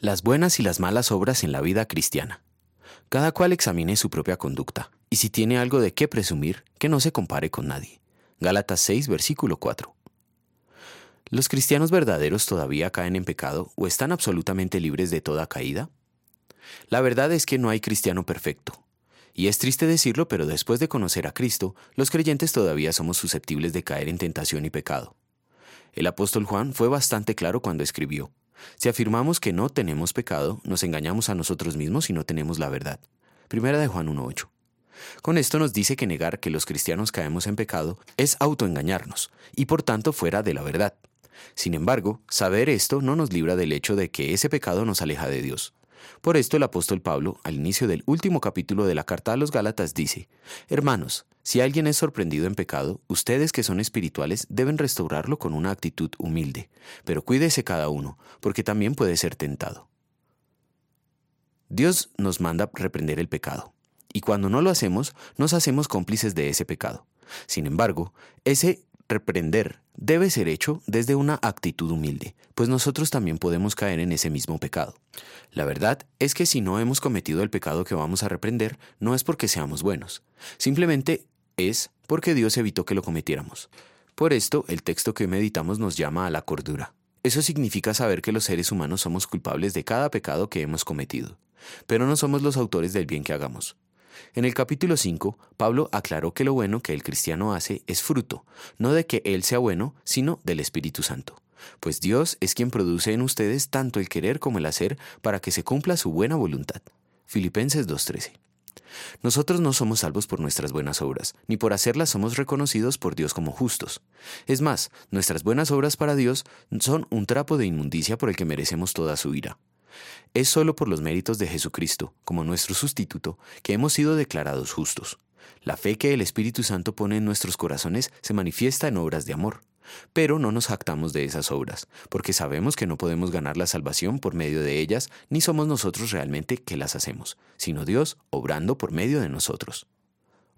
Las buenas y las malas obras en la vida cristiana. Cada cual examine su propia conducta, y si tiene algo de qué presumir, que no se compare con nadie. Gálatas 6, versículo 4. ¿Los cristianos verdaderos todavía caen en pecado o están absolutamente libres de toda caída? La verdad es que no hay cristiano perfecto. Y es triste decirlo, pero después de conocer a Cristo, los creyentes todavía somos susceptibles de caer en tentación y pecado. El apóstol Juan fue bastante claro cuando escribió, si afirmamos que no tenemos pecado, nos engañamos a nosotros mismos y no tenemos la verdad. Primera de Juan 1.8. Con esto nos dice que negar que los cristianos caemos en pecado es autoengañarnos y por tanto fuera de la verdad. Sin embargo, saber esto no nos libra del hecho de que ese pecado nos aleja de Dios. Por esto el apóstol Pablo, al inicio del último capítulo de la carta a los Gálatas, dice, Hermanos, si alguien es sorprendido en pecado, ustedes que son espirituales deben restaurarlo con una actitud humilde, pero cuídese cada uno, porque también puede ser tentado. Dios nos manda reprender el pecado, y cuando no lo hacemos, nos hacemos cómplices de ese pecado. Sin embargo, ese reprender debe ser hecho desde una actitud humilde, pues nosotros también podemos caer en ese mismo pecado. La verdad es que si no hemos cometido el pecado que vamos a reprender, no es porque seamos buenos, simplemente es porque Dios evitó que lo cometiéramos. Por esto, el texto que meditamos nos llama a la cordura. Eso significa saber que los seres humanos somos culpables de cada pecado que hemos cometido, pero no somos los autores del bien que hagamos. En el capítulo 5, Pablo aclaró que lo bueno que el cristiano hace es fruto, no de que él sea bueno, sino del Espíritu Santo. Pues Dios es quien produce en ustedes tanto el querer como el hacer para que se cumpla su buena voluntad. Filipenses 2.13. Nosotros no somos salvos por nuestras buenas obras, ni por hacerlas somos reconocidos por Dios como justos. Es más, nuestras buenas obras para Dios son un trapo de inmundicia por el que merecemos toda su ira. Es solo por los méritos de Jesucristo, como nuestro sustituto, que hemos sido declarados justos. La fe que el Espíritu Santo pone en nuestros corazones se manifiesta en obras de amor. Pero no nos jactamos de esas obras, porque sabemos que no podemos ganar la salvación por medio de ellas, ni somos nosotros realmente que las hacemos, sino Dios obrando por medio de nosotros.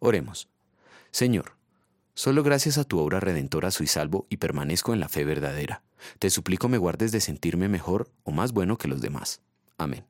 Oremos. Señor, solo gracias a tu obra redentora soy salvo y permanezco en la fe verdadera. Te suplico me guardes de sentirme mejor o más bueno que los demás. Amén.